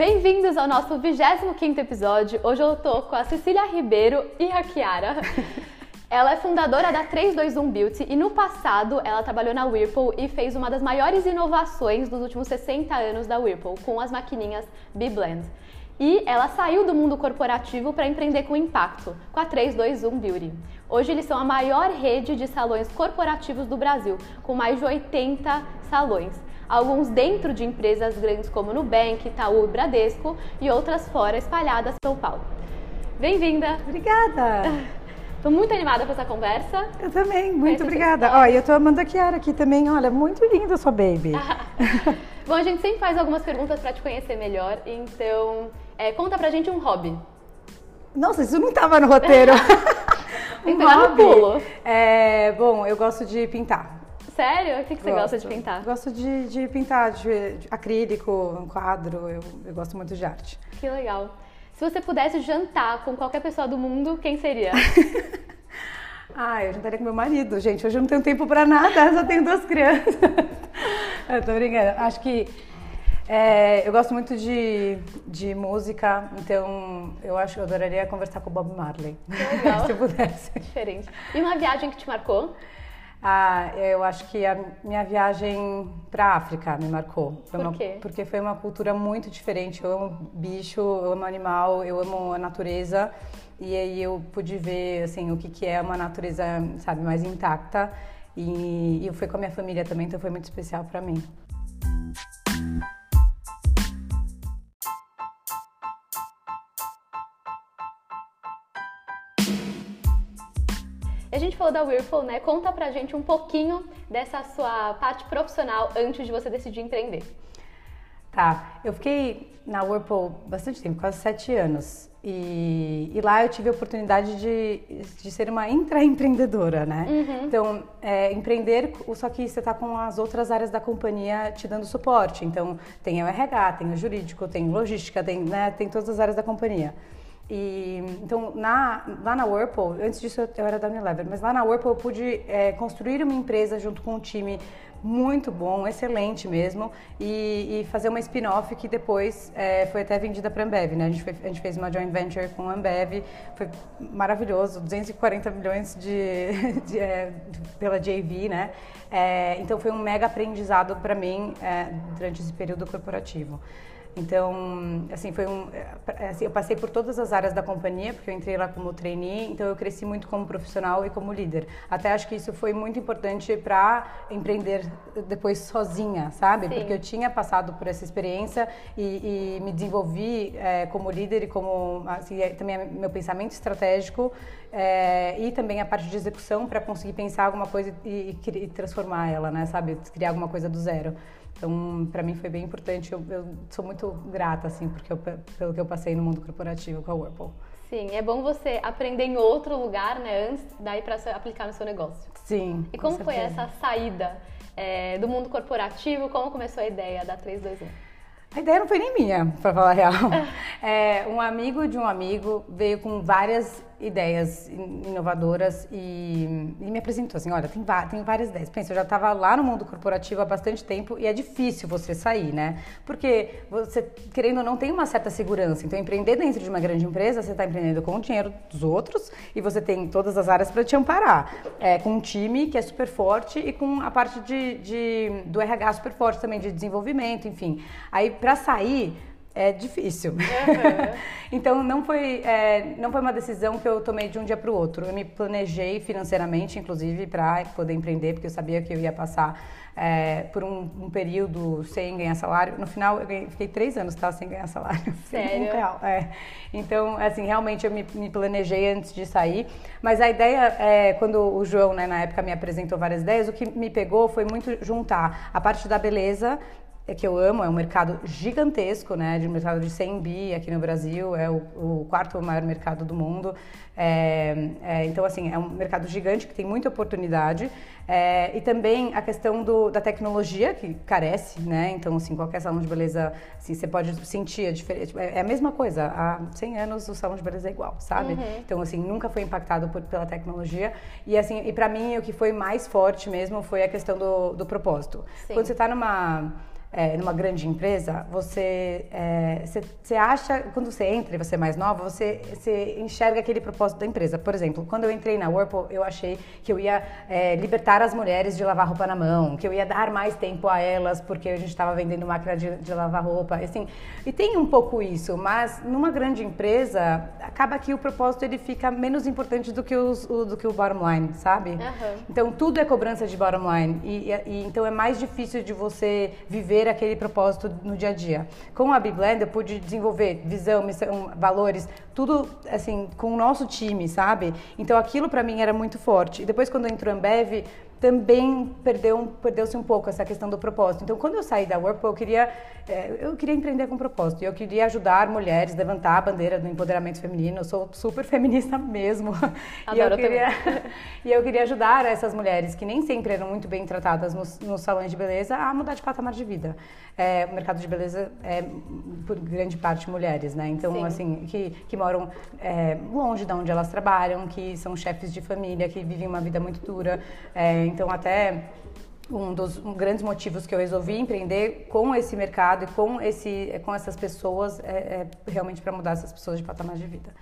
Bem-vindos ao nosso 25º episódio. Hoje eu tô com a Cecília Ribeiro e a Kiara. Ela é fundadora da 321 Beauty e no passado ela trabalhou na Whirlpool e fez uma das maiores inovações dos últimos 60 anos da Whirlpool, com as maquininhas B-Blend. E ela saiu do mundo corporativo para empreender com impacto, com a 321 Beauty. Hoje eles são a maior rede de salões corporativos do Brasil, com mais de 80 salões. Alguns dentro de empresas grandes como Nubank, Itaú e Bradesco e outras fora espalhadas pelo Paulo. Bem-vinda! Obrigada! Estou muito animada com essa conversa. Eu também, muito obrigada. Ó, eu estou amando a Kiara aqui também. Olha, muito linda a sua baby. Bom, a gente sempre faz algumas perguntas para te conhecer melhor. Então, é, conta pra gente um hobby. Nossa, isso não estava no roteiro. um hobby. Pulo. É, bom, eu gosto de pintar. Sério? O que, que você gosta de pintar? Gosto de, de pintar de, de acrílico, um quadro. Eu, eu gosto muito de arte. Que legal. Se você pudesse jantar com qualquer pessoa do mundo, quem seria? ah, eu jantaria com meu marido, gente. Hoje eu não tenho tempo para nada, só tenho duas crianças. eu tô brincando. Acho que é, eu gosto muito de, de música, então eu acho que eu adoraria conversar com o Bob Marley. Legal. Se eu pudesse. Diferente. E uma viagem que te marcou? Ah, eu acho que a minha viagem para a África me marcou. Foi Por quê? porque foi uma cultura muito diferente. Eu amo bicho, eu amo animal, eu amo a natureza. E aí eu pude ver assim o que, que é uma natureza, sabe, mais intacta. E, e eu fui com a minha família também, então foi muito especial para mim. A gente falou da Whirlpool, né? Conta pra gente um pouquinho dessa sua parte profissional antes de você decidir empreender. Tá, eu fiquei na Whirlpool bastante tempo, quase sete anos. E, e lá eu tive a oportunidade de, de ser uma intraempreendedora, né? Uhum. Então, é, empreender, só que você está com as outras áreas da companhia te dando suporte. Então, tem o RH, tem o jurídico, tem logística, tem, né, tem todas as áreas da companhia. E, então, na, lá na Whirlpool, antes disso eu era da Unilever, mas lá na Whirlpool eu pude é, construir uma empresa junto com um time muito bom, excelente mesmo, e, e fazer uma spin-off que depois é, foi até vendida para a Ambev, né? A gente, foi, a gente, fez uma joint venture com a Ambev, foi maravilhoso, 240 milhões de, de é, pela JV, né? É, então foi um mega aprendizado para mim é, durante esse período corporativo. Então, assim, foi um, é, assim, eu passei por todas as áreas da companhia, porque eu entrei lá como trainee, então eu cresci muito como profissional e como líder. Até acho que isso foi muito importante para empreender depois sozinha, sabe? Sim. Porque eu tinha passado por essa experiência e, e me desenvolvi é, como líder e como, assim, é, também meu pensamento estratégico é, e também a parte de execução para conseguir pensar alguma coisa e, e, e transformar ela, né? Sabe? Criar alguma coisa do zero. Então, para mim foi bem importante. Eu, eu, sou muito grata, assim, porque eu, pelo que eu passei no mundo corporativo com a Whirlpool. Sim, é bom você aprender em outro lugar, né, antes daí para aplicar no seu negócio. Sim. E como foi essa saída é, do mundo corporativo? Como começou a ideia da 321? A ideia não foi nem minha, para falar a real. É, um amigo de um amigo veio com várias ideias inovadoras e, e, me apresentou assim, olha, tem, tem várias ideias. Pensa, eu já estava lá no mundo corporativo há bastante tempo e é difícil você sair, né? Porque você, querendo ou não, tem uma certa segurança. Então, empreender dentro de uma grande empresa, você está empreendendo com o dinheiro dos outros e você tem todas as áreas para te amparar. É, com um time que é super forte e com a parte de, de do RH super forte também, de desenvolvimento, enfim. Aí, para sair é difícil. Uhum. então não foi é, não foi uma decisão que eu tomei de um dia para o outro. Eu me planejei financeiramente, inclusive, para poder empreender, porque eu sabia que eu ia passar é, por um, um, período sem ganhar salário. No final, eu ganhei, fiquei três anos tá, sem ganhar salário. Sério? Um real. É. Então, assim, realmente eu me, me, planejei antes de sair. Mas a ideia, é, quando o João, né, na época, me apresentou várias ideias, o que me pegou foi muito juntar a parte da beleza é que eu amo, é um mercado gigantesco, né, de um mercado de 100 bi aqui no Brasil, é o, o quarto maior mercado do mundo. É, é, então, assim, é um mercado gigante que tem muita oportunidade. É, e também a questão do, da tecnologia, que carece, né? Então, assim, qualquer salão de beleza, assim, você pode sentir a diferença. É, é a mesma coisa, há 100 anos o salão de beleza é igual, sabe? Uhum. Então, assim, nunca foi impactado por, pela tecnologia. E, assim, e para mim, o que foi mais forte mesmo foi a questão do, do propósito. Sim. Quando você está numa é, numa grande empresa, você, é, você, você, acha, quando você entra e você é mais nova, você, você enxerga aquele propósito da empresa. Por exemplo, quando eu entrei na Whirlpool, eu achei que eu ia é, libertar as mulheres de lavar roupa na mão, que eu ia dar mais tempo a elas, porque a gente estava vendendo máquina de, de, lavar roupa, assim. E tem um pouco isso, mas numa grande empresa, acaba que o propósito ele fica menos importante do que, os, o, do que o bottom line, sabe? Uhum. Então, tudo é cobrança de bottom line. E, e, e, então, é mais difícil de você viver aquele propósito no dia a dia. Com a Blend eu pude desenvolver visão, missão, valores, tudo assim com o nosso time, sabe? Então aquilo para mim era muito forte. E depois quando entrou Ambev, também perdeu perdeu-se um pouco essa questão do propósito. Então, quando eu saí da Whirlpool, eu queria é, eu queria empreender com propósito. Eu queria ajudar mulheres, levantar a bandeira do empoderamento feminino. Eu sou super feminista mesmo. Adoro e eu queria e eu queria ajudar essas mulheres que nem sempre eram muito bem tratadas nos, nos salões de beleza a mudar de patamar de vida. É, o mercado de beleza é por grande parte mulheres, né? Então, Sim. assim, que, que moram é, longe de onde elas trabalham, que são chefes de família, que vivem uma vida muito dura. É, então, até um dos um, grandes motivos que eu resolvi empreender com esse mercado e com, esse, com essas pessoas é, é realmente para mudar essas pessoas de patamar de vida.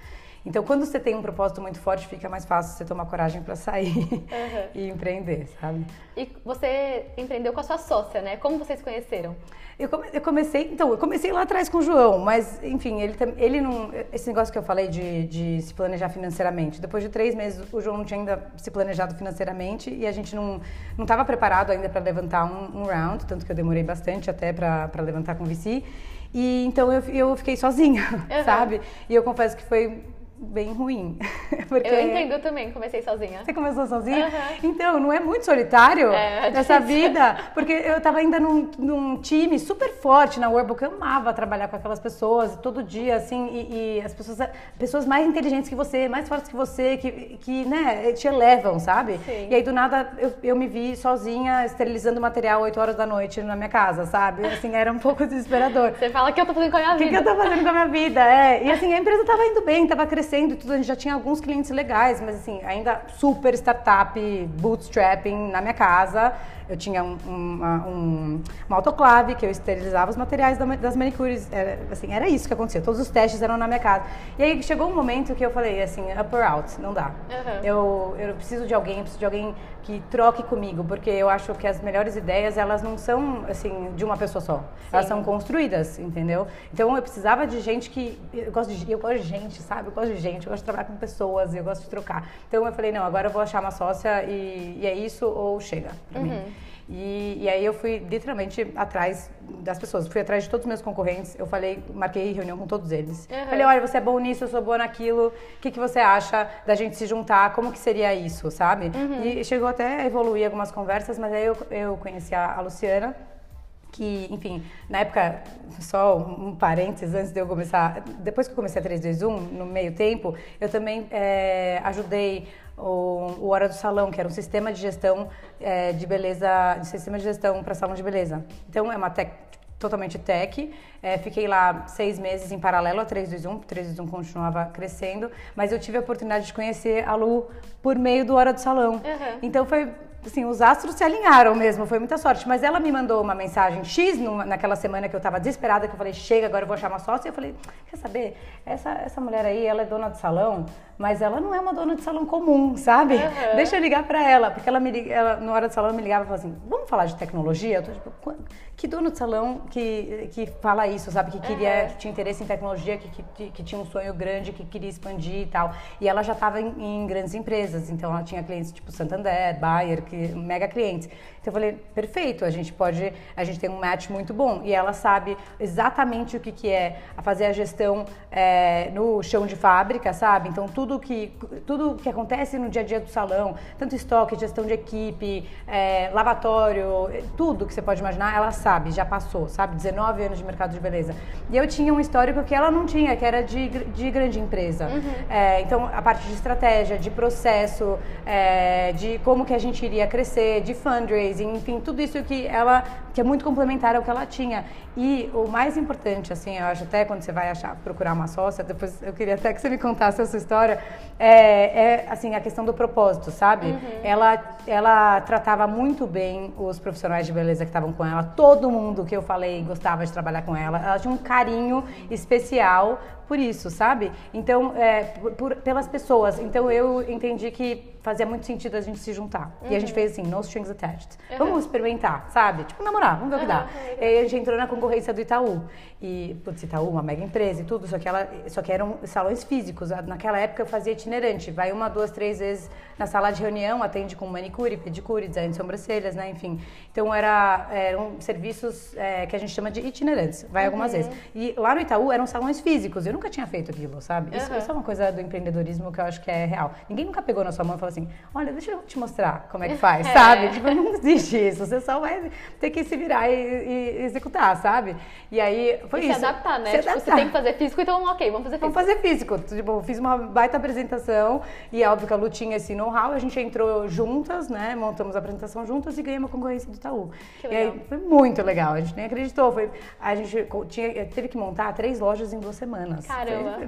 Então, quando você tem um propósito muito forte, fica mais fácil você tomar coragem para sair uhum. e empreender, sabe? E você empreendeu com a sua sócia, né? Como vocês conheceram? Eu, come, eu comecei, então, eu comecei lá atrás com o João, mas, enfim, ele, ele não. Esse negócio que eu falei de, de se planejar financeiramente. Depois de três meses, o João não tinha ainda se planejado financeiramente e a gente não estava preparado ainda para levantar um, um, round, tanto que eu demorei bastante até para levantar com o VC. E então eu, eu fiquei sozinha, uhum. sabe? E eu confesso que foi bem ruim. Porque... Eu entendo também, comecei sozinha. Você começou sozinha? Uhum. Então, não é muito solitário é, é essa vida? Porque eu estava ainda num, num, time super forte na Workbook, eu amava trabalhar com aquelas pessoas todo dia, assim, e, e, as pessoas, pessoas mais inteligentes que você, mais fortes que você, que, que né, te elevam, sabe? Sim. E aí, do nada, eu, eu me vi sozinha, esterilizando material 8 horas da noite na minha casa, sabe? Assim, era um pouco desesperador. Você fala, o que eu tô fazendo com a minha vida? O que, que eu tô fazendo com a minha vida? É. E assim, a empresa estava indo bem, estava crescendo crescendo e tudo, a gente já tinha alguns clientes legais, mas assim, ainda super startup, bootstrapping na minha casa. Eu tinha um, uma, um, uma autoclave que eu esterilizava os materiais das manicures. Era, assim, era isso que acontecia. Todos os testes eram na minha casa. E aí chegou um momento que eu falei assim, up or out, não dá. Uhum. Eu, eu preciso de alguém, preciso de alguém que troque comigo, porque eu acho que as melhores ideias, elas não são, assim, de uma pessoa só. Sim. Elas são construídas, entendeu? Então eu precisava de gente que... Eu gosto de, eu gosto de gente, sabe? Eu gosto de gente, eu gosto de trabalhar com pessoas, eu gosto de trocar. Então eu falei, não, agora eu vou achar uma sócia e, e é isso ou chega pra uhum. mim. E, e, aí eu fui literalmente atrás das pessoas, fui atrás de todos os meus concorrentes, eu falei, marquei reunião com todos eles. Uhum. Falei, olha, você é bom nisso, eu sou boa naquilo, o que, que você acha da gente se juntar, como que seria isso, sabe? Uhum. E chegou até a evoluir algumas conversas, mas aí eu, eu conheci a, a Luciana, que, enfim, na época, só um parênteses antes de eu começar, depois que eu comecei a 321, no meio tempo, eu também é, ajudei o, Hora do Salão, que era um sistema de gestão é, de beleza, um sistema de gestão para salão de beleza. Então é uma tech, totalmente tech. É, fiquei lá seis meses em paralelo a 321, 321 continuava crescendo, mas eu tive a oportunidade de conhecer a Lu por meio do Hora do Salão. Uhum. Então foi assim, os astros se alinharam mesmo, foi muita sorte. Mas ela me mandou uma mensagem X numa, naquela semana que eu tava desesperada, que eu falei, chega, agora eu vou achar uma sócia. E eu falei, quer saber, essa, essa mulher aí, ela é dona de salão, mas ela não é uma dona de salão comum, sabe? Uhum. Deixa eu ligar para ela, porque ela me ela, na hora do salão, me ligava e falava assim, vamos falar de tecnologia? Eu tô tipo, que dono de salão que, que fala isso, sabe? Que queria, uhum. que tinha interesse em tecnologia, que, que, que, tinha um sonho grande, que queria expandir e tal. E ela já estava em, em, grandes empresas, então ela tinha clientes tipo Santander, Bayer, que, mega clientes. Eu falei, perfeito, a gente pode, a gente tem um match muito bom. E ela sabe exatamente o que, que é fazer a gestão é, no chão de fábrica, sabe? Então tudo que, tudo que acontece no dia a dia do salão, tanto estoque, gestão de equipe, é, lavatório, tudo que você pode imaginar, ela sabe já passou, sabe? 19 anos de mercado de beleza. E eu tinha um histórico que ela não tinha, que era de, de grande empresa. Uhum. É, então, a parte de estratégia, de processo, de como que a gente iria crescer, de fundraising, enfim, tudo isso que ela que é muito complementar ao que ela tinha. E o mais importante, assim, eu acho até quando você vai achar, procurar uma sócia, depois eu queria até que você me contasse a sua história, é, é assim, a questão do propósito, sabe? Uhum. Ela, ela tratava muito bem os profissionais de beleza que estavam com ela, todo mundo que eu falei gostava de trabalhar com ela, ela tinha um carinho especial por isso, sabe? Então, é, por, por, pelas pessoas. Então, eu entendi que fazia muito sentido a gente se juntar. Uhum. E a gente uhum. fez assim, no strings attached. Uhum. Vamos experimentar, sabe? Tipo, namorar, vamos ver o que dá. Uhum. E a gente entrou na concorrência do Itaú. E, putz, Itaú, uma mega empresa e tudo, só que, ela, só que eram salões físicos. Naquela época eu fazia itinerante. Vai uma, duas, três vezes na sala de reunião, atende com manicure, pedicure, design de sobrancelhas, né? Enfim. Então, era, eram serviços é, que a gente chama de itinerantes. Vai algumas uhum. vezes. E lá no Itaú eram salões físicos. Eu nunca tinha feito aquilo, sabe? Isso, isso é uma coisa do empreendedorismo que eu acho que é real. Ninguém nunca pegou na sua mão e falou assim, olha, deixa eu te mostrar como é que faz, é. sabe? Tipo, não existe isso. Você só vai ter que se virar e, e executar, sabe? E aí foi e isso. se adaptar, né? Se tipo, adaptar. você tem que fazer físico, então ok, vamos fazer físico. Vamos fazer físico. Tipo, fiz uma baita apresentação e é óbvio que a Lu tinha esse know-how, a gente entrou juntas, né? Montamos a apresentação juntas e ganhamos a concorrência do Itaú. E aí foi muito legal, a gente nem acreditou. Foi, a gente tinha, teve que montar três lojas em duas semanas. Caramba.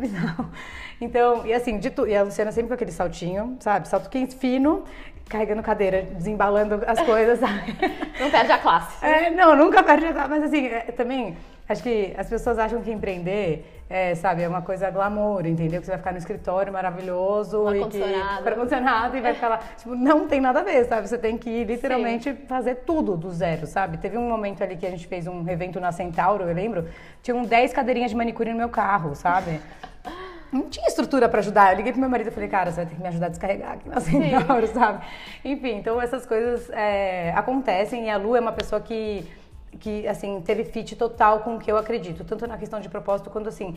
Então, e assim, de tu, e a Luciana sempre com aquele saltinho, sabe? Salto quente fino, carregando cadeira, desembalando as coisas, sabe? Não perde a classe. É, não, nunca perde a classe, mas assim, é, também acho que as pessoas acham que empreender é, sabe, é uma coisa glamour, entendeu? Que você vai ficar no escritório maravilhoso e que ar-condicionado e vai ficar lá. Tipo, não tem nada a ver, sabe? Você tem que literalmente Sim. fazer tudo do zero, sabe? Teve um momento ali que a gente fez um evento na Centauro, eu lembro, tinham 10 cadeirinhas de manicure no meu carro, sabe? não tinha estrutura para ajudar. Eu liguei pro meu marido e falei, cara, você vai ter que me ajudar a descarregar aqui na Centauro, sabe? Enfim, então essas coisas é, acontecem e a Lu é uma pessoa que que assim teve fit total com o que eu acredito, tanto na questão de propósito quanto assim,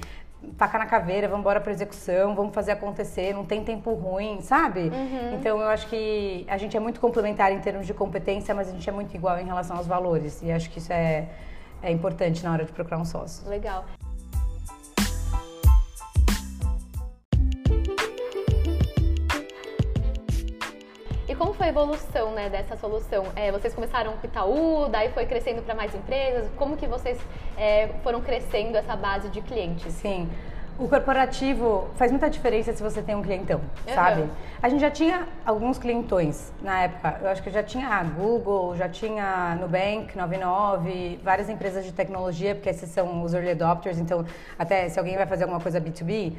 faca na caveira, vamos embora para execução, vamos fazer acontecer, não tem tempo ruim, sabe? Uhum. Então eu acho que a gente é muito complementar em termos de competência, mas a gente é muito igual em relação aos valores e acho que isso é é importante na hora de procurar um sócio. Legal. E como foi a evolução né, dessa solução? É, vocês começaram com o Itaú, daí foi crescendo para mais empresas? Como que vocês é, foram crescendo essa base de clientes? Sim. O corporativo faz muita diferença se você tem um clientão, uhum. sabe? A gente já tinha alguns clientões na época. Eu acho que já tinha a Google, já tinha Nubank, 99, várias empresas de tecnologia, porque esses são os early adopters. Então, até se alguém vai fazer alguma coisa B2B,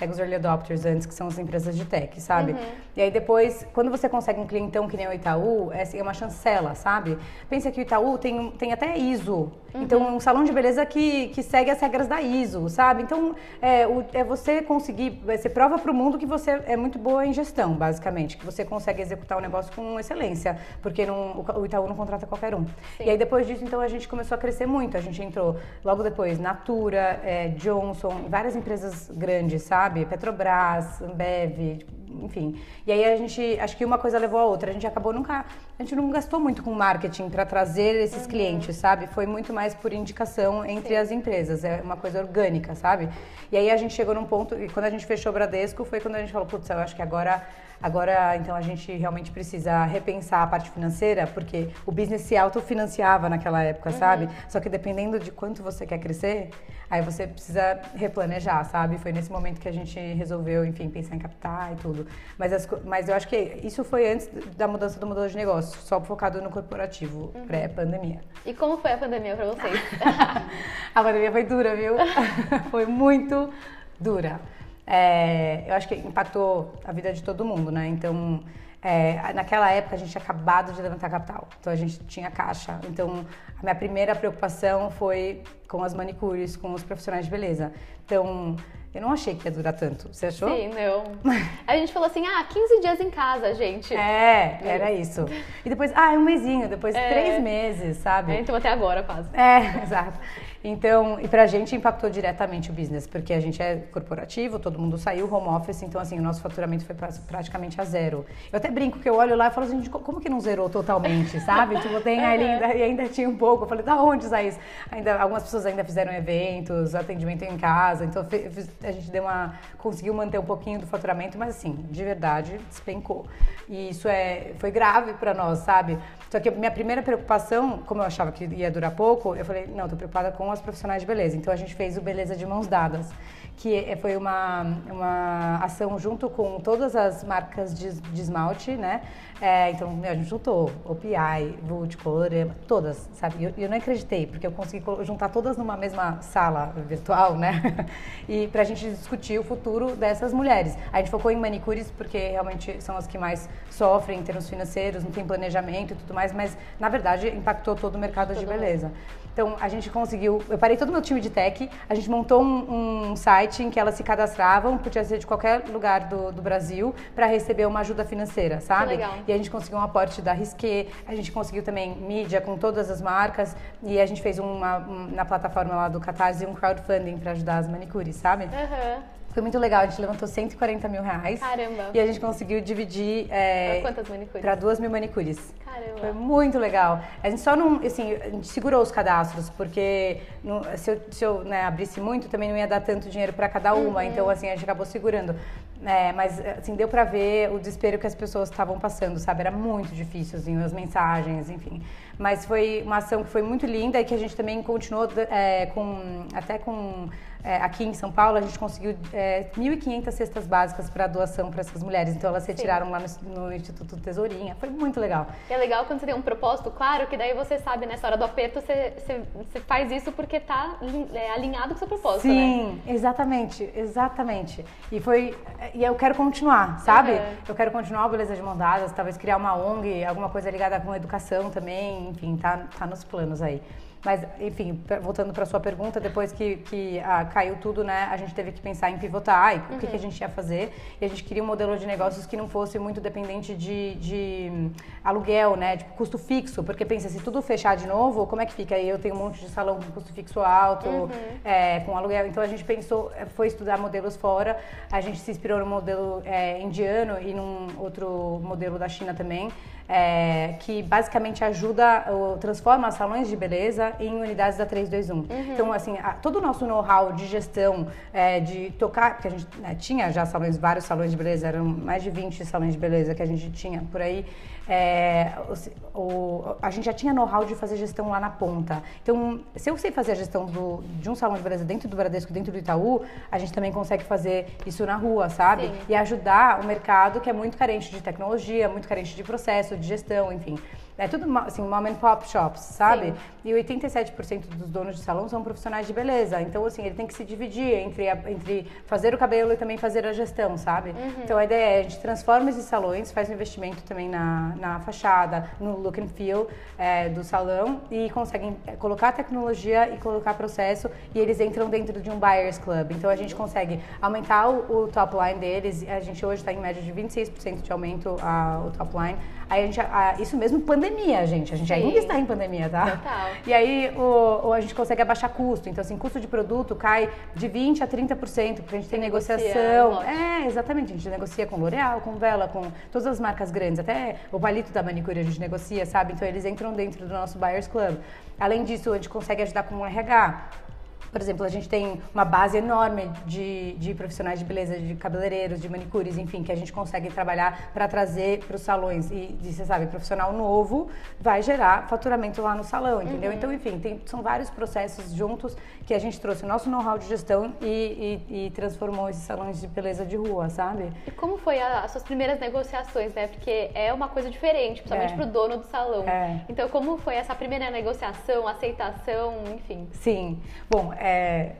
pega os early adopters antes, que são as empresas de tech, sabe? Uhum. E aí depois, quando você consegue um clientão que nem o Itaú, é, assim, é uma chancela, sabe? Pensa que o Itaú tem, tem até ISO. Uhum. Então, um salão de beleza que, que segue as regras da ISO, sabe? Então, é, o, é você conseguir, você prova para o mundo que você é muito boa em gestão, basicamente. Que você consegue executar o negócio com excelência, porque não, o Itaú não contrata qualquer um. Sim. E aí depois disso, então, a gente começou a crescer muito. A gente entrou logo depois Natura, é, Johnson, várias empresas grandes, sabe? Sabe? Petrobras, Ambev, enfim. E aí a gente, acho que uma coisa levou a outra. A gente acabou nunca, a gente não gastou muito com marketing para trazer esses uhum. clientes, sabe? Foi muito mais por indicação entre Sim. as empresas, é uma coisa orgânica, sabe? E aí a gente chegou num ponto, e quando a gente fechou o Bradesco, foi quando a gente falou, putz, eu acho que agora Agora, então, a gente realmente precisa repensar a parte financeira, porque o business se autofinanciava naquela época, uhum. sabe? Só que dependendo de quanto você quer crescer, aí você precisa replanejar, sabe? Foi nesse momento que a gente resolveu, enfim, pensar em capital e tudo. Mas, as, mas eu acho que isso foi antes da mudança do modelo de negócio, só focado no corporativo, uhum. pré-pandemia. E como foi a pandemia para vocês? a pandemia foi dura, viu? foi muito dura é, eu acho que impactou a vida de todo mundo, né? Então, é, naquela época a gente tinha acabado de levantar capital, então a gente tinha caixa. Então, a minha primeira preocupação foi com as manicures, com os profissionais de beleza. Então, eu não achei que ia durar tanto. Você achou? Sim, não. A gente falou assim, ah, 15 dias em casa, gente. É, era isso. E depois, ah, um mesinho, depois é. três meses, sabe? É, então até agora quase. É, exato. Então, e pra gente impactou diretamente o business, porque a gente é corporativo, todo mundo saiu, home office, então assim, o nosso faturamento foi praticamente a zero. Eu até brinco que eu olho lá e falo assim, como que não zerou totalmente, sabe? tipo, tem ali, ainda, e ainda tinha um pouco. Eu falei, da onde sai isso? Ainda, algumas pessoas ainda fizeram eventos, atendimento em casa, então a gente deu uma, conseguiu manter um pouquinho do faturamento, mas assim, de verdade, despencou. E isso é, foi grave para nós, sabe? Só que minha primeira preocupação, como eu achava que ia durar pouco, eu falei, não, tô preocupada com as profissionais de beleza. Então a gente fez o Beleza de Mãos Dadas, que é, foi uma, uma ação junto com todas as marcas de, de esmalte, né? É, então, meu, a gente juntou OPI, Vult, Colorema, todas, sabe? E eu, eu, não acreditei, porque eu consegui juntar todas numa mesma sala virtual, né? e pra gente discutir o futuro dessas mulheres. A gente focou em manicures, porque realmente são as que mais sofrem em termos financeiros, não tem planejamento e tudo mais, mas na verdade impactou todo o mercado de beleza. Então, a gente conseguiu. Eu parei todo o meu time de tech, a gente montou um, um site em que elas se cadastravam, podia ser de qualquer lugar do, do Brasil, para receber uma ajuda financeira, sabe? E a gente conseguiu um aporte da Risqué, a gente conseguiu também mídia com todas as marcas, e a gente fez uma, um, na plataforma lá do Catarse um crowdfunding para ajudar as manicures, sabe? Uhum. Foi muito legal, a gente levantou 140 mil reais. Caramba! E a gente conseguiu dividir. É, pra quantas manicures? Pra duas mil manicures. Caramba! Foi muito legal. A gente só não. Assim, a gente segurou os cadastros, porque não, se eu, se eu né, abrisse muito, também não ia dar tanto dinheiro para cada uma. Uhum. Então, assim, a gente acabou segurando. É, mas, assim, deu pra ver o desespero que as pessoas estavam passando, sabe? Era muito difícil, assim, as mensagens, enfim. Mas foi uma ação que foi muito linda e que a gente também continuou é, com. Até com é, aqui em São Paulo, a gente conseguiu é, 1.500 cestas básicas para doação para essas mulheres. Então, elas retiraram Sim. lá no, no, Instituto Tesourinha. Foi muito legal. E é legal quando você tem um propósito claro, que daí você sabe, nessa hora do aperto, você, você, você faz isso porque está é, alinhado com o seu propósito, Sim, né? exatamente, exatamente. E foi... E eu quero continuar, sabe? Uhum. Eu quero continuar o Beleza de Mão Dadas, talvez criar uma ONG, alguma coisa ligada com educação também, enfim, tá, tá nos planos aí. Mas, enfim, voltando para sua pergunta, depois que, que ah, caiu tudo, né, a gente teve que pensar em pivotar e uhum. o que, que, a uhum. gente ia fazer. E a gente queria um modelo de negócios que não fosse muito dependente de, de hum, aluguel, né, tipo custo fixo. Porque pensa, se tudo fechar de novo, como é que fica? Aí eu tenho um monte de salão com custo fixo alto, uhum. é, com aluguel. Então a gente pensou, é, foi estudar modelos fora. A gente se inspirou no modelo é, indiano e num outro modelo da China também é, que basicamente ajuda, ou transforma salões de beleza em unidades da 321. Uhum. Então, assim, a, todo o nosso know-how de gestão, é, de tocar, porque a gente né, tinha já salões, vários salões de beleza, eram mais de 20 salões de beleza que a gente tinha por aí. É, o, a gente já tinha know-how de fazer gestão lá na ponta. Então, se eu sei fazer a gestão do, de um salão de beleza dentro do Bradesco, dentro do Itaú, a gente também consegue fazer isso na rua, sabe? Sim. E ajudar o mercado que é muito carente de tecnologia, muito carente de processo, de gestão, enfim. É tudo assim, mom and pop shops, sabe? Sim. E 87% dos donos de salão são profissionais de beleza. Então, assim, ele tem que se dividir entre, a, entre fazer o cabelo e também fazer a gestão, sabe? Uhum. Então, a ideia é a gente transforma esses salões, faz um investimento também na, na fachada, no look and feel é, do salão e conseguem é, colocar tecnologia e colocar processo e eles entram dentro de um buyers club. Então, a gente consegue aumentar o, o top line deles. A gente hoje está em média de 26% de aumento a, o top line. Aí a gente, a, isso mesmo pandemia, gente. A gente Sim. ainda está em pandemia, tá? Total. E aí o, o, a gente consegue abaixar custo. Então, assim, custo de produto cai de 20% a 30%, porque a gente tem negociação. É, exatamente. A gente negocia com L'Oréal, com Vela, com todas as marcas grandes. Até o palito da manicure a gente negocia, sabe? Então, eles entram dentro do nosso Buyers Club. Além disso, a gente consegue ajudar com o RH. Por exemplo, a gente tem uma base enorme de, de profissionais de beleza, de cabeleireiros, de manicures, enfim, que a gente consegue trabalhar para trazer para os salões. E, você sabe, profissional novo vai gerar faturamento lá no salão, entendeu? Uhum. Então, enfim, tem, são vários processos juntos que a gente trouxe o nosso know-how de gestão e, e, e, transformou esses salões de beleza de rua, sabe? E como foi a, as suas primeiras negociações, né? Porque é uma coisa diferente, principalmente é. para o dono do salão. É. Então, como foi essa primeira negociação, aceitação, enfim? Sim. Bom, é,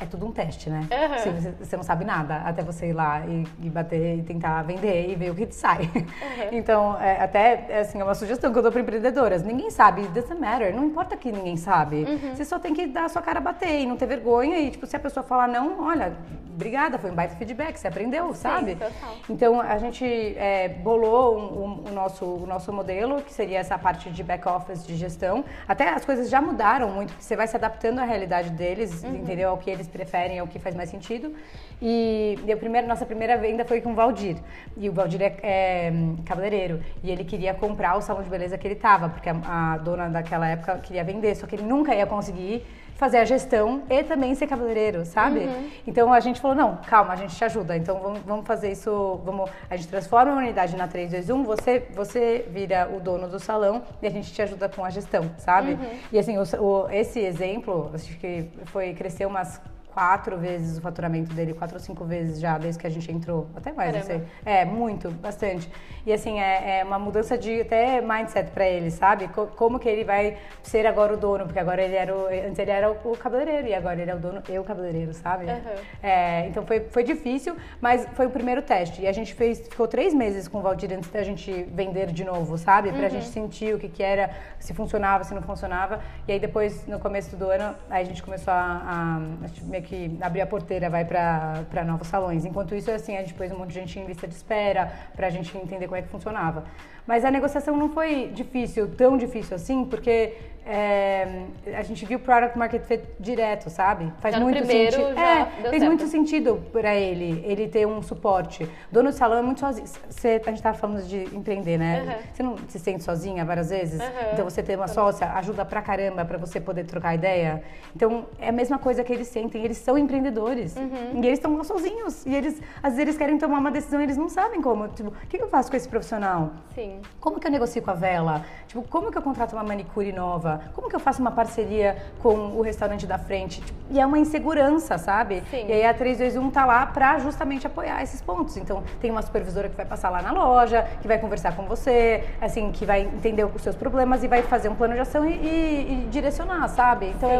é tudo um teste, né? Uhum. Você, você, não sabe nada até você ir lá e, e, bater e tentar vender e ver o que te sai. Uhum. Então, é, até é, assim, é uma sugestão que eu dou para empreendedoras. Ninguém sabe, doesn't matter. Não importa que ninguém sabe. Uhum. Você só tem que dar a sua cara a bater e não ter vergonha. E, tipo, se a pessoa falar não, olha, obrigada, foi um baita feedback, você aprendeu, Sim, sabe? Total. Então, a gente é, bolou um, um, o, nosso, o nosso modelo, que seria essa parte de back-office de gestão. Até as coisas já mudaram muito, você vai se adaptando à realidade deles, uhum. Entendeu? Ao que eles preferem, ao que faz mais sentido. E, e a primeira, nossa primeira venda foi com o Valdir. E o Valdir é, é cabeleireiro. E ele queria comprar o salão de beleza que ele tava, porque a, a dona daquela época queria vender, só que ele nunca ia conseguir fazer a gestão e também ser cabeleireiro, sabe? Uhum. Então a gente falou, não, calma, a gente te ajuda. Então vamos, vamos fazer isso, vamos, a gente transforma a unidade na 321, você, você vira o dono do salão e a gente te ajuda com a gestão, sabe? Uhum. E assim, o, o, esse exemplo, acho que foi, cresceu umas quatro vezes o faturamento dele, quatro ou cinco vezes já, desde que a gente entrou. Até mais, não sei. É, muito, bastante. E assim, é, é uma mudança de até mindset para ele, sabe? como que ele vai ser agora o dono, porque agora ele era o. Antes ele era o, cabeleireiro e agora ele é o dono e o cabeleireiro, sabe? Uhum. É, então foi, foi difícil, mas foi o primeiro teste. E a gente fez, ficou três meses com o Valdir antes da gente vender de novo, sabe? Pra uhum. gente sentir o que, que era, se funcionava, se não funcionava. E aí depois, no começo do ano, aí a gente começou a, a, a que abrir a porteira vai para novos salões. Enquanto isso, assim, a gente pôs um monte de gente em lista de espera para a gente entender como é que funcionava. Mas a negociação não foi difícil, tão difícil assim, porque é, a gente viu product market fit direto, sabe? Faz já muito sentido. É, fez certo. muito sentido para ele, ele ter um suporte. Dono de salão é muito sozinho. Você, a gente estava falando de empreender, né? Uhum. Você não se sente sozinha várias vezes? Uhum. Então você ter uma sócia ajuda pra caramba para você poder trocar ideia. Então é a mesma coisa que eles sentem. Eles são empreendedores uhum. e eles estão lá sozinhos. E eles, às vezes, eles querem tomar uma decisão e eles não sabem como. Tipo, o que eu faço com esse profissional? Sim. Como que eu negocio com a vela? Tipo, como que eu contrato uma manicure nova? Como que eu faço uma parceria com o restaurante da frente? Tipo, e é uma insegurança, sabe? Sim. E aí a 321 tá lá para justamente apoiar esses pontos. Então, tem uma supervisora que vai passar lá na loja, que vai conversar com você, assim, que vai entender os seus problemas e vai fazer um plano de ação e, e, e direcionar, sabe? Então,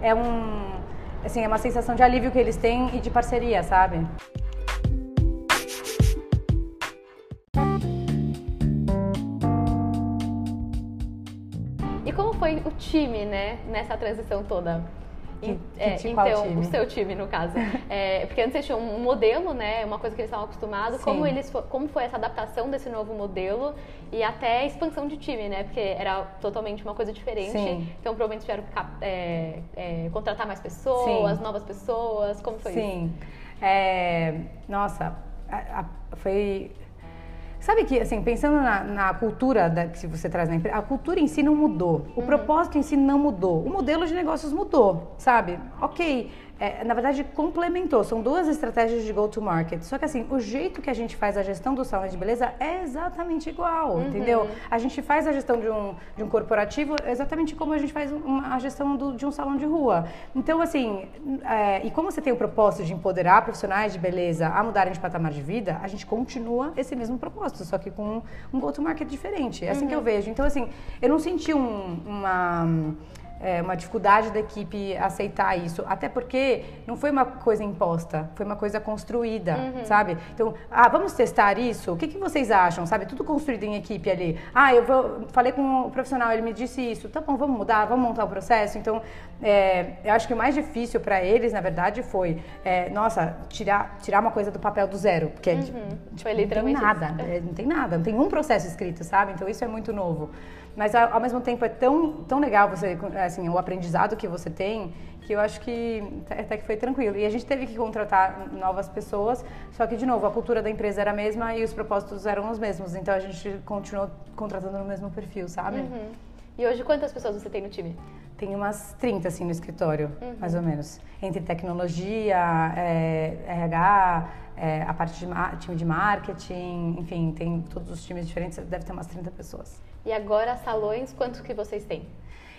é, é um assim, é uma sensação de alívio que eles têm e de parceria, sabe? Foi o time, né, nessa transição toda? Que, é, que então, o seu time, no caso. É, porque antes vocês tinham um modelo, né? Uma coisa que eles estavam acostumados. Como, eles, como foi essa adaptação desse novo modelo e até a expansão de time, né? Porque era totalmente uma coisa diferente. Sim. Então, provavelmente tiveram que é, é, contratar mais pessoas, Sim. novas pessoas. Como foi Sim. isso? Sim. É, nossa, a, a, foi Sabe que, assim, pensando na, na cultura da, que você traz na empresa, a cultura em si não mudou. O uhum. propósito em si não mudou. O modelo de negócios mudou, sabe? Ok, é, na verdade, complementou. São duas estratégias de go-to-market. Só que, assim, o jeito que a gente faz a gestão do salão de beleza é exatamente igual, uhum. entendeu? A gente faz a gestão de um, de um corporativo exatamente como a gente faz uma, a gestão do, de um salão de rua. Então, assim, é, e como você tem o propósito de empoderar profissionais de beleza a mudarem de patamar de vida, a gente continua esse mesmo propósito, só que com um go-to-market diferente. É assim uhum. que eu uhum. vejo. Então, assim, eu não senti um, uma é, uma dificuldade da equipe aceitar isso. Até porque não foi uma coisa imposta, foi uma coisa construída, uhum. sabe? Então, ah, vamos testar isso? O que, que vocês acham? Sabe? Tudo construído em equipe ali. Ah, eu vou, falei com o profissional, ele me disse isso. Tá bom, vamos mudar, vamos montar o processo. Então, é, eu acho que o mais difícil para eles, na verdade, foi, é, nossa, tirar, tirar uma coisa do papel do zero. Porque uhum. tipo, foi literalmente não tem nada, é, não tem nada, não tem um processo escrito, sabe? Então, isso é muito novo. Mas ao mesmo tempo é tão, tão legal você, assim, o aprendizado que você tem, que eu acho que até que foi tranquilo. E a gente teve que contratar novas pessoas, só que, de novo, a cultura da empresa era a mesma e os propósitos eram os mesmos. Então a gente continuou contratando no mesmo perfil, sabe? Uhum. E hoje quantas pessoas você tem no time? Tem umas 30, assim, no escritório, uhum. mais ou menos. Entre tecnologia, é, RH, é, a parte de time de marketing, enfim, tem todos os times diferentes, deve ter umas 30 pessoas. E agora, salões, quantos que vocês têm?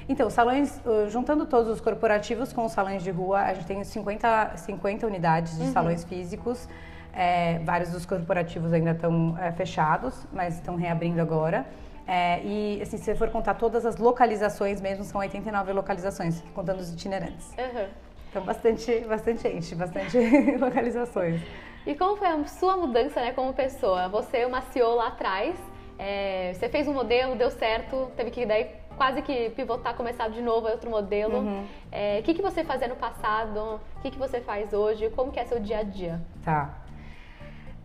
Então, salões, juntando todos os corporativos com os salões de rua, a gente tem 50, 50 unidades de uhum. salões físicos. É, vários dos corporativos ainda estão é, fechados, mas estão reabrindo agora. É, e, assim, se você for contar todas as localizações mesmo, são 89 localizações, contando os itinerantes. Uhum. Então, bastante, bastante gente, bastante localizações. E como foi a sua mudança né, como pessoa? Você uma CEO lá atrás, é, você fez um modelo, deu certo, teve que daí quase que pivotar, começar de novo, é outro modelo. Uhum. É, o que, que você fazia no passado? O que, que você faz hoje? Como que é seu dia a dia? Tá.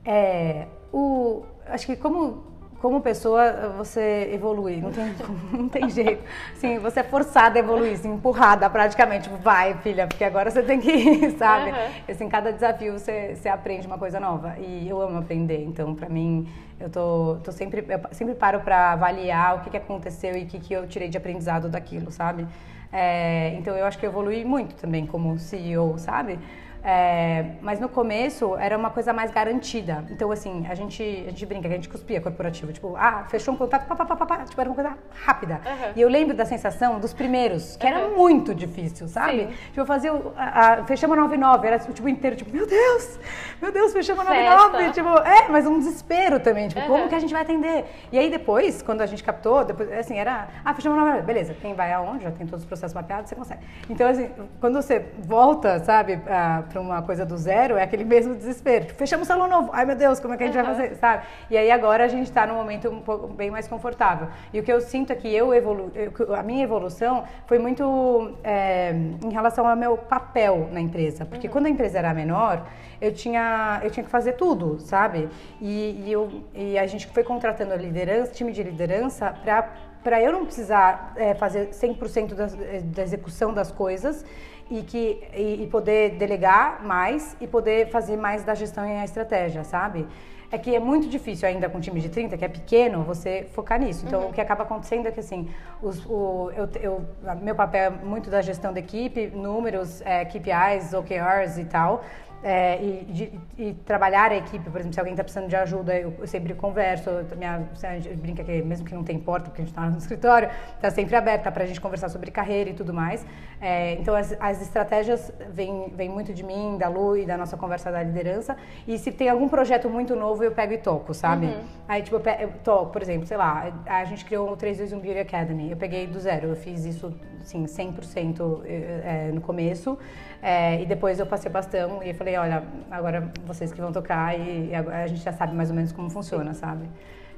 É, o, acho que como como pessoa você evolui, não tem, não tem jeito. Assim, você é forçada a evoluir, assim, empurrada praticamente. Tipo, vai, filha, porque agora você tem que ir, sabe? Uhum. Assim, cada desafio você, você aprende uma coisa nova. E eu amo aprender, então para mim eu tô, tô sempre, eu sempre paro para avaliar o que, que aconteceu e o que, que eu tirei de aprendizado daquilo, sabe? É, então eu acho que eu evolui muito também como CEO, sabe? É, mas no começo era uma coisa mais garantida. Então, assim, a gente, a gente brinca, a gente cuspia corporativo. Tipo, ah, fechou um contato, pá, pá, pá, pá, tipo, era uma coisa rápida. Uhum. E eu lembro da sensação dos primeiros, que uhum. era muito difícil, sabe? Sim. Tipo, eu fazia, a, a, fechamos a 99, era tipo inteiro, tipo, meu Deus, meu Deus, fechamos a 99. Tipo, é, mas um desespero também, tipo, uhum. como que a gente vai atender? E aí depois, quando a gente captou, depois, assim, era, ah, fechamos a 99, beleza, quem vai aonde, já tem todos os processos mapeados, você consegue. Então, assim, quando você volta, sabe, uh, para uma coisa do zero, é aquele mesmo desespero. Tipo, fechamos o salão novo. Ai, meu Deus, como é que a gente uhum. vai fazer, sabe? E aí agora a gente está num momento um pouco bem mais confortável. E o que eu sinto é que eu evolu a minha evolução foi muito é, em relação ao meu papel na empresa. Porque uhum. quando a empresa era menor, eu tinha, eu tinha que fazer tudo, sabe? E, e, eu, e a gente foi contratando a liderança, time de liderança, para para eu não precisar é, fazer 100% da, da execução das coisas e, que, e, e, poder delegar mais e poder fazer mais da gestão e a estratégia, sabe? É que é muito difícil ainda com um time de 30, que é pequeno, você focar nisso. Então, uhum. o que acaba acontecendo é que, assim, os, o, eu, eu, meu papel é muito da gestão da equipe, números, é, KPIs, OKRs e tal, é, e, de, e, trabalhar a equipe, por exemplo, se alguém está precisando de ajuda, eu, eu sempre converso. Minha, a gente brinca que, mesmo que não tem porta, porque a gente está no escritório, está sempre aberta para a gente conversar sobre carreira e tudo mais. É, então, as, as estratégias vêm, vêm muito de mim, da Lu e da nossa conversa da liderança. E se tem algum projeto muito novo, eu pego e toco, sabe? Uhum. Aí, tipo, eu, eu toco, por exemplo, sei lá, a gente criou o 321 Beauty Academy. Eu peguei do zero, eu fiz isso, assim, 100% é, no começo. É, e depois eu passei o bastão e falei, olha, agora vocês que vão tocar e, e a gente já sabe mais ou menos como funciona, sabe?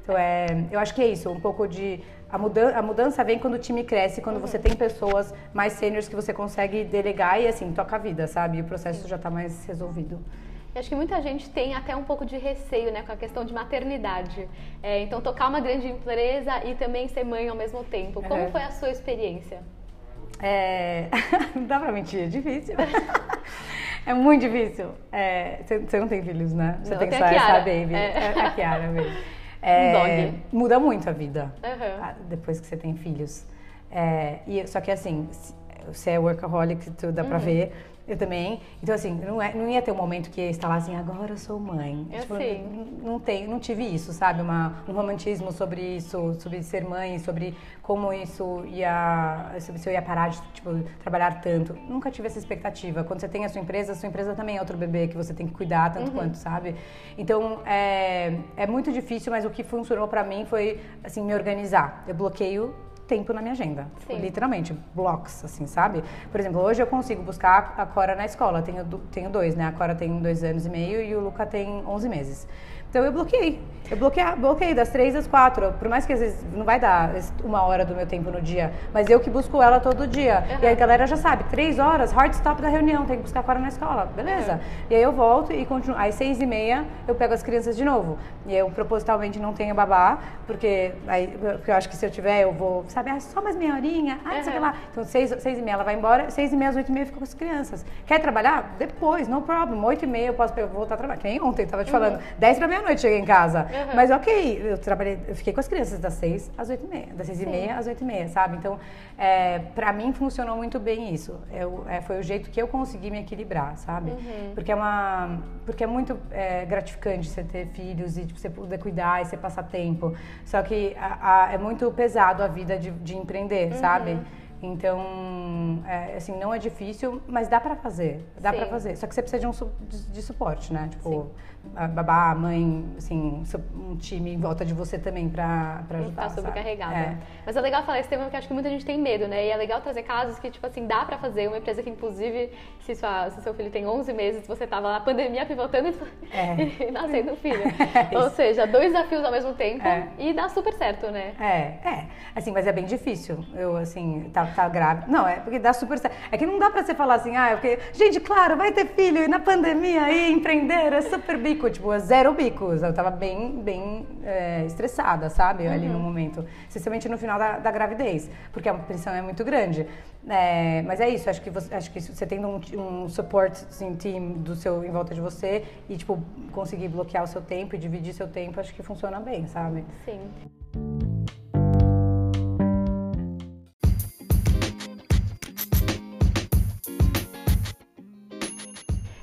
Então, é, eu acho que é isso, um pouco de... A mudança, a mudança vem quando o time cresce, quando você tem pessoas mais sêniores que você consegue delegar e, assim, toca a vida, sabe? E o processo já está mais resolvido. Eu acho que muita gente tem até um pouco de receio né, com a questão de maternidade. É, então, tocar uma grande empresa e também ser mãe ao mesmo tempo. Como é. foi a sua experiência? É... não dá pra mentir, é difícil. é muito difícil. Você é... não tem filhos, né? Você tem só essa baby. É. é. A Kiara mesmo. É... Muda muito a vida uhum. depois que você tem filhos. É, e, só que assim, você é workaholic, tudo dá uhum. pra ver. Eu também. Então, assim, não, é, não ia ter um momento que ia estar lá assim, agora eu sou mãe. Eu tipo, sei. Não, não, tem, não tive isso, sabe? Uma, um romantismo sobre isso, sobre ser mãe, sobre como isso ia. Se eu ia parar de tipo, trabalhar tanto. Nunca tive essa expectativa. Quando você tem a sua empresa, a sua empresa também é outro bebê que você tem que cuidar tanto uhum. quanto, sabe? Então, é, é muito difícil, mas o que funcionou para mim foi, assim, me organizar. Eu bloqueio tempo na minha agenda. Tipo, literalmente, blocos, assim, sabe? Por exemplo, hoje eu consigo buscar a Cora na escola. Tenho, tenho dois, né? A Cora tem dois anos e meio e o Luca tem 11 meses. Então eu bloqueei. Eu bloqueei, bloqueei das três às quatro. Por mais que às vezes não vai dar uma hora do meu tempo no dia, mas eu que busco ela todo dia. Uhum. E aí a galera já sabe, três horas, hard stop da reunião, tem que buscar fora na escola. Beleza. Uhum. E aí eu volto e continuo. Às seis e meia eu pego as crianças de novo. E eu propositalmente não tenho babá, porque, aí, porque eu acho que se eu tiver, eu vou, sabe, ah, só mais meia horinha, ah, uhum. sei lá. Então seis, seis e meia ela vai embora, seis e meia às oito e meia eu fico com as crianças. Quer trabalhar? Depois, no problem. Oito e meia eu posso voltar a trabalhar. Quem ontem tava te falando, uhum. dez pra meia-noite cheguei em casa. Uhum. Mas ok, eu trabalhei, eu fiquei com as crianças das seis às oito e meia, das seis Sim. e meia às oito e meia, sabe? Então, é, para mim funcionou muito bem isso. Eu, é, foi o jeito que eu consegui me equilibrar, sabe? Uhum. Porque é uma, porque é muito é, gratificante você ter filhos e tipo, você poder cuidar e você passar tempo. Só que a, a, é muito pesado a vida de, de empreender, uhum. sabe? Então, é, assim, não é difícil, mas dá pra fazer. Dá Sim. pra fazer. Só que você precisa de um su- de, de suporte, né? Tipo, a babá, a mãe, assim, um time em volta de você também pra, pra Não ajudar. tá sabe? sobrecarregada. É. Mas é legal falar esse tema porque acho que muita gente tem medo, né? E é legal trazer casos que, tipo assim, dá pra fazer. Uma empresa que, inclusive, se, sua, se seu filho tem 11 meses, você tava na pandemia pivotando e, É. e nascendo um filho. É Ou seja, dois desafios ao mesmo tempo É. e dá super certo, né? É, é. Assim, mas é bem difícil. Eu, assim, tá, tá grávida. Não, é porque dá super certo. É que não dá pra você falar assim, ah, é porque. Gente, claro, vai ter filho e na pandemia aí empreender é super bico. Tipo, zero bicos. Eu tava bem, bem é, estressada, sabe? Ali no momento. Especialmente no final da, da gravidez. Porque a pressão é muito grande. É, mas é isso, acho que você, acho que você tendo um, um support assim, team do seu, em volta de você e, tipo, conseguir bloquear o seu tempo e dividir seu tempo, acho que funciona bem, sabe? Sim.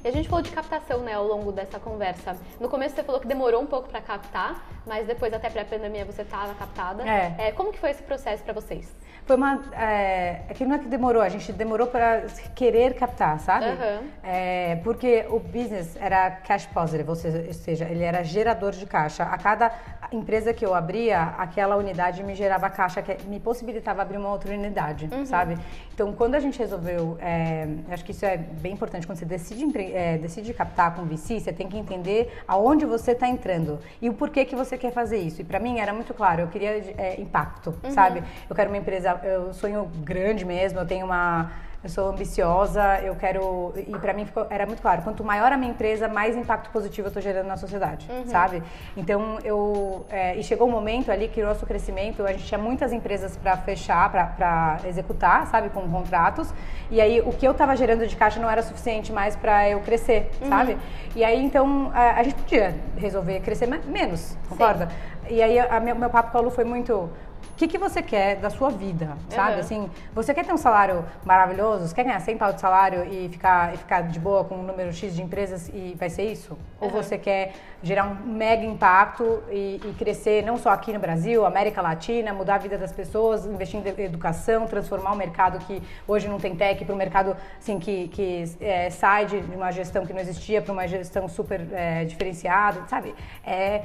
E a gente falou de captação, né, ao longo dessa conversa. No começo você falou que demorou um pouco pra captar, mas depois até pré-pandemia você estava captada. É. como que foi esse processo pra vocês? Foi uma. É, é que não é que demorou, a gente demorou para querer captar, sabe? Aham. É, porque o business era cash positive, ou seja, ou seja, ele era gerador de caixa. A cada empresa que eu abria, aquela unidade me gerava caixa, que me possibilitava abrir uma outra unidade, sabe? Então, quando a gente resolveu, é, acho que isso é bem importante, quando você decide, é, decide captar com VC, você tem que entender aonde você está entrando e o porquê que você quer fazer isso. E para mim era muito claro, eu queria é, impacto, sabe? Eu quero uma empresa, eu sonho grande mesmo, eu tenho uma eu sou ambiciosa, eu quero. E pra mim ficou, era muito claro: quanto maior a minha empresa, mais impacto positivo eu tô gerando na sociedade, sabe? Então eu. é, e chegou um momento ali que o nosso crescimento, a gente tinha muitas empresas pra fechar, pra- pra executar, sabe? Com contratos. E aí o que eu tava gerando de caixa não era suficiente mais pra eu crescer, sabe? E aí então a, a gente podia resolver crescer me- menos, concorda? E aí o meu, meu papo com a Lu foi muito. O que, que você quer da sua vida, sabe? Uhum. Assim, você quer ter um salário maravilhoso? Você quer ganhar 100 pau de salário e ficar, e ficar de boa com um número X de empresas e vai ser isso? Ou Uhum. você quer gerar um mega impacto e, e crescer não só aqui no Brasil, América Latina, mudar a vida das pessoas, investir em educação, transformar o mercado que hoje não tem tech para um mercado assim, que, que é, sai de uma gestão que não existia para uma gestão super é, diferenciada, sabe? É,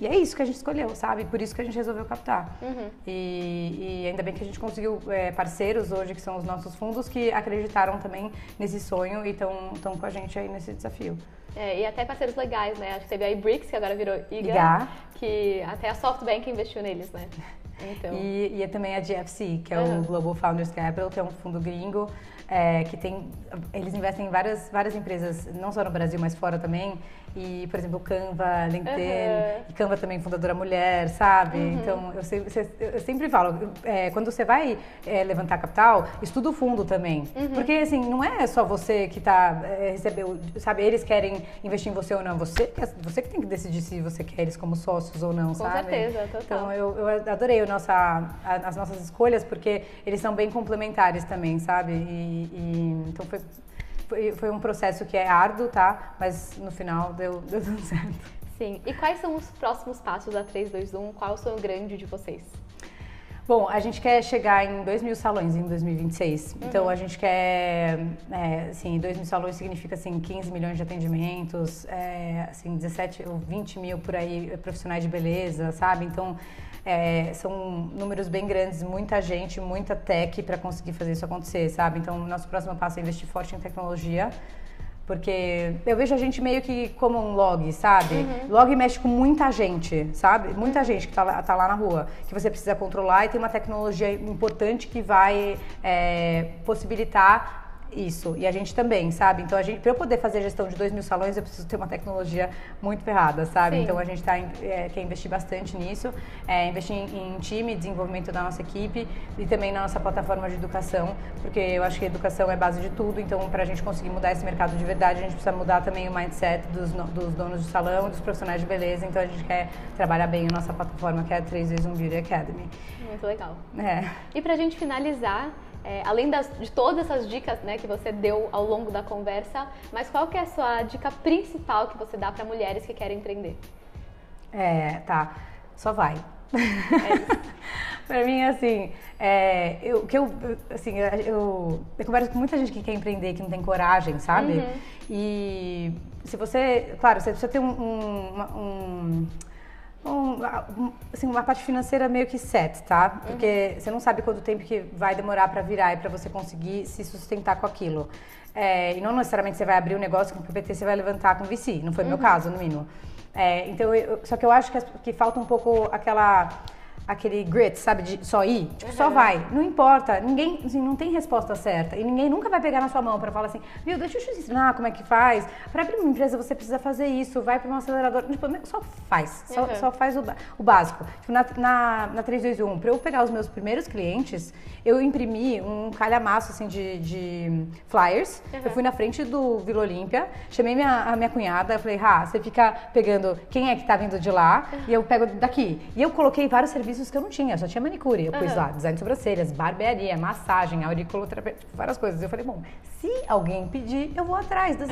e é isso que a gente escolheu, sabe? Por isso que a gente resolveu captar. E, e ainda bem que a gente conseguiu é, parceiros hoje, que são os nossos fundos, que acreditaram também nesse sonho e estão com a gente aí nesse desafio. É, e até parceiros legais, né? Acho que teve a iBricks, que agora virou IGA, IGA. que até a SoftBank investiu neles, né? Então, E, e é também a GFC, que é Aham. o Global Founders Capital, que é um fundo gringo, é, que tem. Eles investem em várias, várias empresas, não só no Brasil, mas fora também. E, por exemplo, Canva, LinkedIn, Aham. e Canva também fundadora mulher, sabe? Então, eu sempre, eu sempre falo, é, quando você vai é, levantar capital, estuda o fundo também. Porque, assim, não é só você que está é, recebeu, sabe? Eles querem investir em você ou não. Você, que- você que tem que decidir se você quer eles como sócios ou não, Com sabe? certeza, total. Então, eu, eu adorei nossa, a- as nossas escolhas, porque eles são bem complementares também, sabe? E, e- então foi, foi, foi um processo que é árduo, tá? Mas no final deu, deu tudo certo. sim. E quais são os próximos passos da 321? Qual é o sonho grande de vocês? Bom, a gente quer chegar em 2 mil salões em 2026. Então, a gente quer, é, assim, 2 mil salões significa, assim, 15 milhões de atendimentos, é, assim, 17 ou 20 mil por aí profissionais de beleza, sabe? Então, é, são números bem grandes, muita gente, muita tech para conseguir fazer isso acontecer, sabe? Então, o nosso próximo passo é investir forte em tecnologia. Porque eu vejo a gente meio que como um log, sabe? Log mexe com muita gente, sabe? Muita gente que tá lá, tá lá na rua, que você precisa controlar e tem uma tecnologia importante que vai é, possibilitar isso. E a gente também, sabe? Então, a gente, pra eu poder fazer gestão de 2 mil salões, eu preciso ter uma tecnologia muito ferrada, sabe? Sim. Então, a gente tá, em- é, quer investir bastante nisso, é, investir em, em time, desenvolvimento da nossa equipe e também na nossa plataforma de educação, porque eu acho que a educação é base de tudo. Então, para a gente conseguir mudar esse mercado de verdade, a gente precisa mudar também o mindset dos, dos donos de salão, dos profissionais de beleza. Então, a gente quer trabalhar bem a nossa plataforma, que é a 3 vezes um Beauty Academy. Muito legal. É. E pra gente finalizar, é, além das- de todas essas dicas né, que você deu ao longo da conversa, mas qual que é a sua dica principal que você dá pra mulheres que querem empreender? É, tá. Só vai. É. Pra mim, assim, é, eu, que eu, assim, eu, eu converso com muita gente que quer empreender, que não tem coragem, sabe? Uhum. E se você, claro, você precisa ter um, um, um, um assim, uma parte financeira meio que set, tá? Porque uhum. você não sabe quanto tempo que vai demorar para virar e para você conseguir se sustentar com aquilo. É, e não necessariamente você vai abrir um negócio com PPT, você vai levantar com VC. Não foi o meu uhum. caso, no mínimo. É, então, eu, só que eu acho que, que falta um pouco aquela aquele grit, sabe, de só ir, tipo, uhum. só vai, não importa, ninguém, assim, não tem resposta certa e ninguém nunca vai pegar na sua mão para falar assim, viu, deixa eu te ensinar como é que faz, para abrir uma empresa você precisa fazer isso, vai para um acelerador, tipo, só faz, só, uhum. só faz o, o, básico. Tipo, na, na, na 321, para eu pegar os meus primeiros clientes, eu imprimi um calhamaço, assim, de, de flyers, uhum. eu fui na frente do Vila Olímpia, chamei minha, a minha cunhada, falei, ah, você fica pegando quem é que tá vindo de lá e eu pego daqui. E eu coloquei vários serviços serviços que eu não tinha, só tinha manicure. Eu pus lá design de sobrancelhas, barbearia, massagem, auriculoterapia, tipo, várias coisas. Eu falei, bom, se alguém pedir, eu vou atrás. Uhum.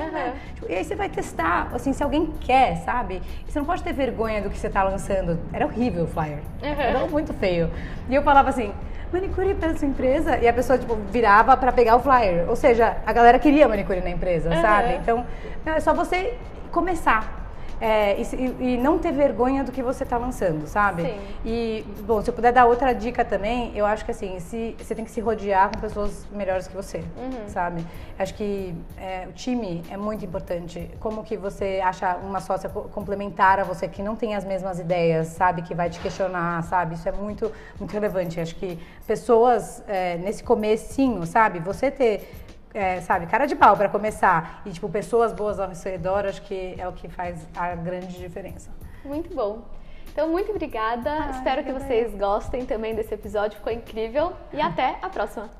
Tipo, e aí você vai testar, assim, se alguém quer, sabe? E você não pode ter vergonha do que você está lançando. Era horrível o flyer. Uhum. Era muito feio. E eu falava assim, manicure para sua empresa e a pessoa tipo virava para pegar o flyer. Ou seja, a galera queria manicure na empresa, uhum. sabe? Então, é só você começar. É, e, e, não ter vergonha do que você está lançando, sabe? Sim. E, bom, se eu puder dar outra dica também, eu acho que assim, se, você tem que se rodear com pessoas melhores que você, uhum. sabe? Acho que é, o time é muito importante. Como que você acha uma sócia complementar a você que não tem as mesmas ideias, sabe? Que vai te questionar, sabe? Isso é muito, muito relevante. Acho que pessoas é, nesse comecinho, sabe? Você ter é, sabe, cara de pau para começar e, tipo, pessoas boas ao seu redor, acho que é o que faz a grande diferença. Muito bom. Então, muito obrigada. Espero que, que vocês gostem também desse episódio. Ficou incrível. E até a próxima.